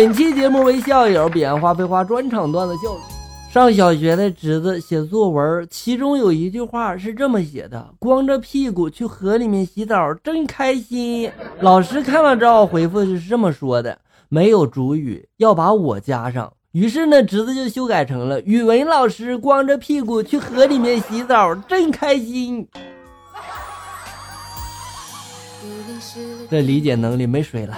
本期节目为校友彼岸花非花专场段子秀。上小学的侄子写作文，其中有一句话是这么写的：“光着屁股去河里面洗澡，真开心。”老师看了之后回复是这么说的：“没有主语，要把我加上。”于是呢，侄子就修改成了：“语文老师光着屁股去河里面洗澡，真开心。”这理解能力没水了。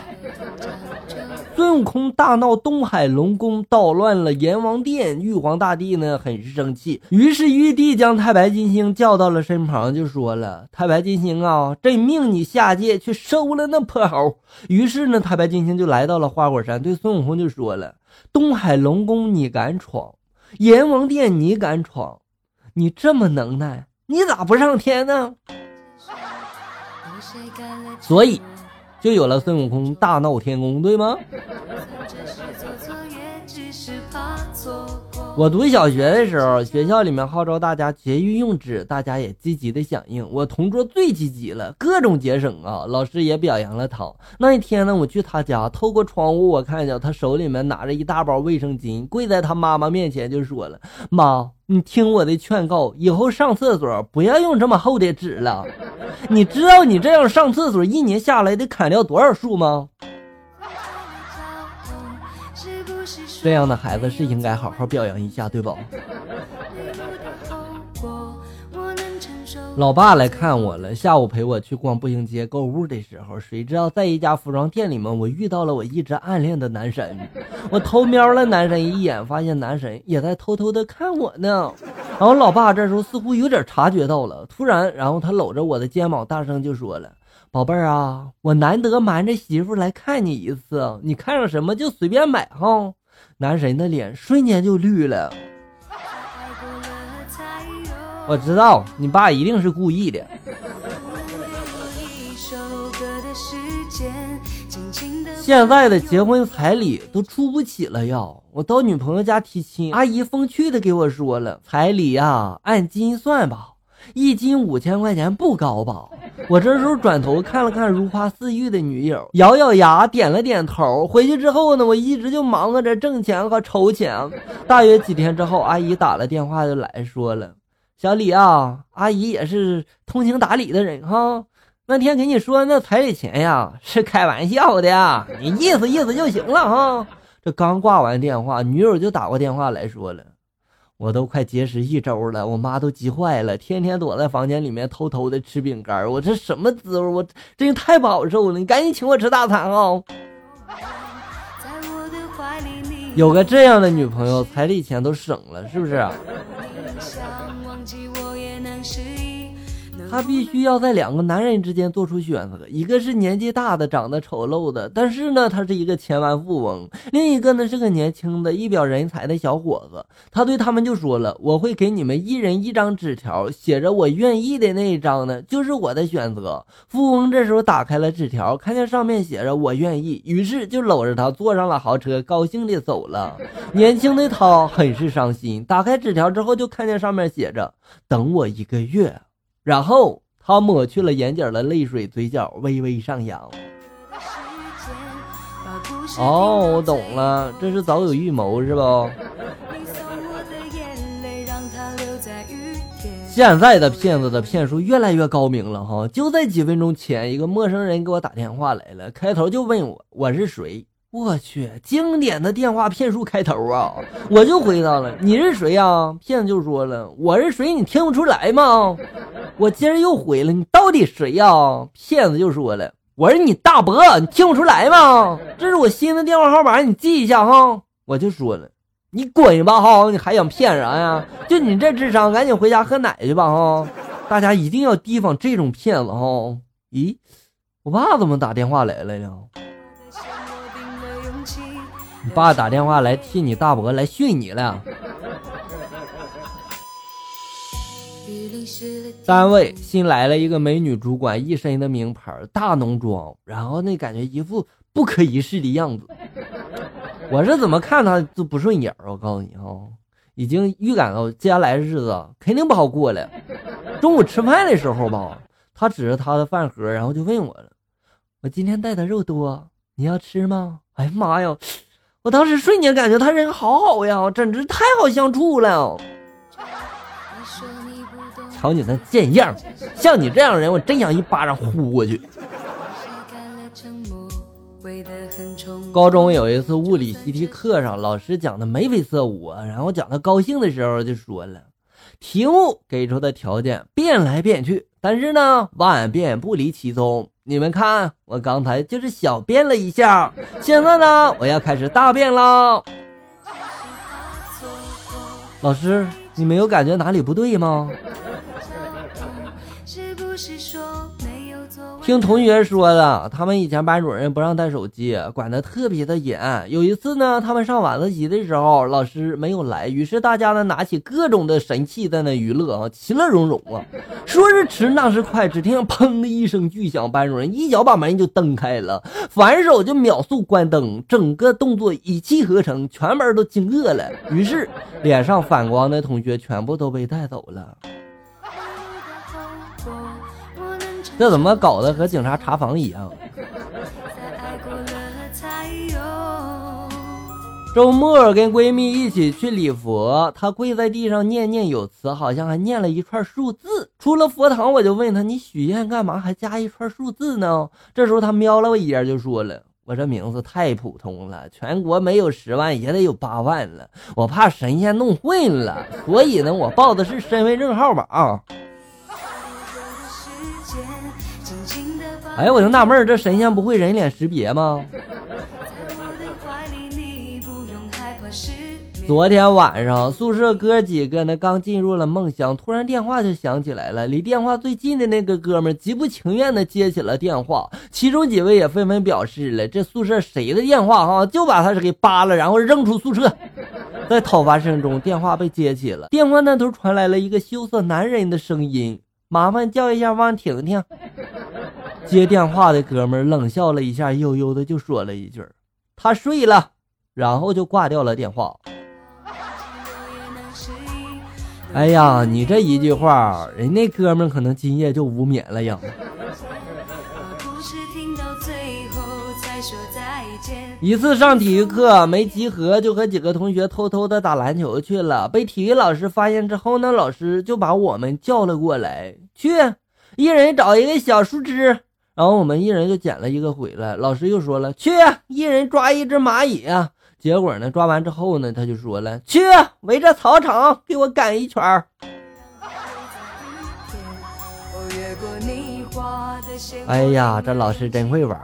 孙悟空大闹东海龙宫，捣乱了阎王殿。玉皇大帝呢，很是生气。于是玉帝将太白金星叫到了身旁，就说了：“太白金星啊，朕命你下界去收了那泼猴。”于是呢，太白金星就来到了花果山，对孙悟空就说了：“东海龙宫你敢闯，阎王殿你敢闯，你这么能耐，你咋不上天呢？”所以。就有了孙悟空大闹天宫，对吗？我读小学的时候，学校里面号召大家节约用纸，大家也积极的响应。我同桌最积极了，各种节省啊，老师也表扬了他。那一天呢，我去他家，透过窗户，我看见他手里面拿着一大包卫生巾，跪在他妈妈面前就说了：“妈，你听我的劝告，以后上厕所不要用这么厚的纸了。你知道你这样上厕所一年下来得砍掉多少树吗？”这样的孩子是应该好好表扬一下，对不？老爸来看我了，下午陪我去逛步行街购物的时候，谁知道在一家服装店里面，我遇到了我一直暗恋的男神。我偷瞄了男神一眼，发现男神也在偷偷的看我呢。然后老爸这时候似乎有点察觉到了，突然，然后他搂着我的肩膀，大声就说了：“宝贝儿啊，我难得瞒着媳妇来看你一次，你看上什么就随便买哈。”男神的脸瞬间就绿了。我知道你爸一定是故意的。现在的结婚彩礼都出不起了呀！我到女朋友家提亲，阿姨风趣的给我说了，彩礼呀按斤算吧。一斤五千块钱不高吧？我这时候转头看了看如花似玉的女友，咬咬牙点了点头。回去之后呢，我一直就忙活着挣钱和筹钱。大约几天之后，阿姨打了电话就来说了：“小李啊，阿姨也是通情达理的人哈。那天给你说那彩礼钱呀，是开玩笑的，你意思意思就行了哈。”这刚挂完电话，女友就打过电话来说了。我都快节食一周了，我妈都急坏了，天天躲在房间里面偷偷的吃饼干。我这什么滋味？我真是太不好受了！你赶紧请我吃大餐啊！有个这样的女朋友，彩礼钱都省了，是不是？他必须要在两个男人之间做出选择，一个是年纪大的、长得丑陋的，但是呢，他是一个千万富翁；另一个呢，是个年轻的、一表人才的小伙子。他对他们就说了：“我会给你们一人一张纸条，写着我愿意的那一张呢，就是我的选择。”富翁这时候打开了纸条，看见上面写着“我愿意”，于是就搂着他坐上了豪车，高兴的走了。年轻的他很是伤心，打开纸条之后，就看见上面写着：“等我一个月。”然后他抹去了眼角的泪水，嘴角微微上扬。哦，我懂了，这是早有预谋是不？现在的骗子的骗术越来越高明了哈！就在几分钟前，一个陌生人给我打电话来了，开头就问我我是谁。我去，经典的电话骗术开头啊！我就回答了：“你是谁呀？”骗子就说了：“我是谁？你听不出来吗？”我接着又回了：“你到底谁呀？”骗子就说了：“我是你大伯，你听不出来吗？这是我新的电话号码，你记一下哈。”我就说了：“你滚吧哈！你还想骗啥呀？就你这智商，赶紧回家喝奶去吧哈！大家一定要提防这种骗子哈！咦，我爸怎么打电话来了呢？你爸打电话来替你大伯来训你了。单位新来了一个美女主管，一身的名牌，大浓妆，然后那感觉一副不可一世的样子。我是怎么看她都不顺眼我告诉你哈，已经预感到接下来的日子肯定不好过了。中午吃饭的时候吧，她指着她的饭盒，然后就问我了：“我今天带的肉多，你要吃吗？”哎呀妈呀！我当时瞬间感觉他人好好呀，简直太好相处了。瞧你那贱样，像你这样的人，我真想一巴掌呼过去。高中有一次物理习题课上，老师讲的眉飞色舞，然后讲他高兴的时候就说了，题目给出的条件变来变去，但是呢万变不离其宗。你们看，我刚才就是小便了一下，现在呢我要开始大便了。老师，你没有感觉哪里不对吗？听同学说的，他们以前班主任不让带手机，管得特别的严。有一次呢，他们上晚自习的时候，老师没有来，于是大家呢拿起各种的神器在那娱乐啊，其乐融融啊。说是迟，那是快，只听砰的一声巨响，班主任一脚把门就蹬开了，反手就秒速关灯，整个动作一气呵成，全班都惊愕了。于是脸上反光的同学全部都被带走了。这怎么搞得和警察查房一样？周末跟闺蜜一起去礼佛，她跪在地上念念有词，好像还念了一串数字。出了佛堂，我就问她：“你许愿干嘛还加一串数字呢？”这时候她瞄了我一眼，就说了：“我这名字太普通了，全国没有十万也得有八万了，我怕神仙弄混了，所以呢，我报的是身份证号码。”哎呀，我就纳闷儿，这神仙不会人脸识别吗？昨天晚上宿舍哥几个呢，刚进入了梦乡，突然电话就响起来了。离电话最近的那个哥们极不情愿的接起了电话，其中几位也纷纷表示了，这宿舍谁的电话哈，就把他是给扒了，然后扔出宿舍。在讨伐声中，电话被接起了，电话那头传来了一个羞涩男人的声音：“麻烦叫一下汪婷婷。”接电话的哥们冷笑了一下，悠悠的就说了一句：“他睡了。”然后就挂掉了电话。哎呀，你这一句话，人那哥们可能今夜就无眠了呀。一次上体育课没集合，就和几个同学偷偷的打篮球去了。被体育老师发现之后呢，老师就把我们叫了过来，去一人找一个小树枝。然后我们一人就捡了一个回来，老师又说了，去一人抓一只蚂蚁啊！结果呢，抓完之后呢，他就说了，去围着操场给我赶一圈儿。哎呀，这老师真会玩。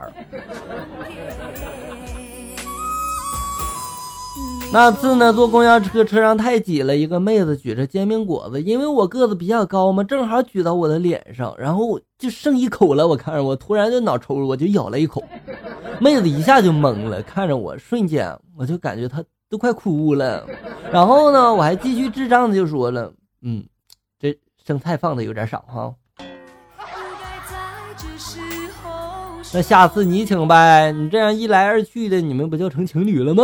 那次呢，坐公交车，车上太挤了，一个妹子举着煎饼果子，因为我个子比较高嘛，正好举到我的脸上，然后就剩一口了。我看着我，突然就脑抽，我就咬了一口，妹子一下就懵了，看着我，瞬间我就感觉她都快哭了。然后呢，我还继续智障的就说了，嗯，这生菜放的有点少哈。那下次你请呗，你这样一来二去的，你们不就成情侣了吗？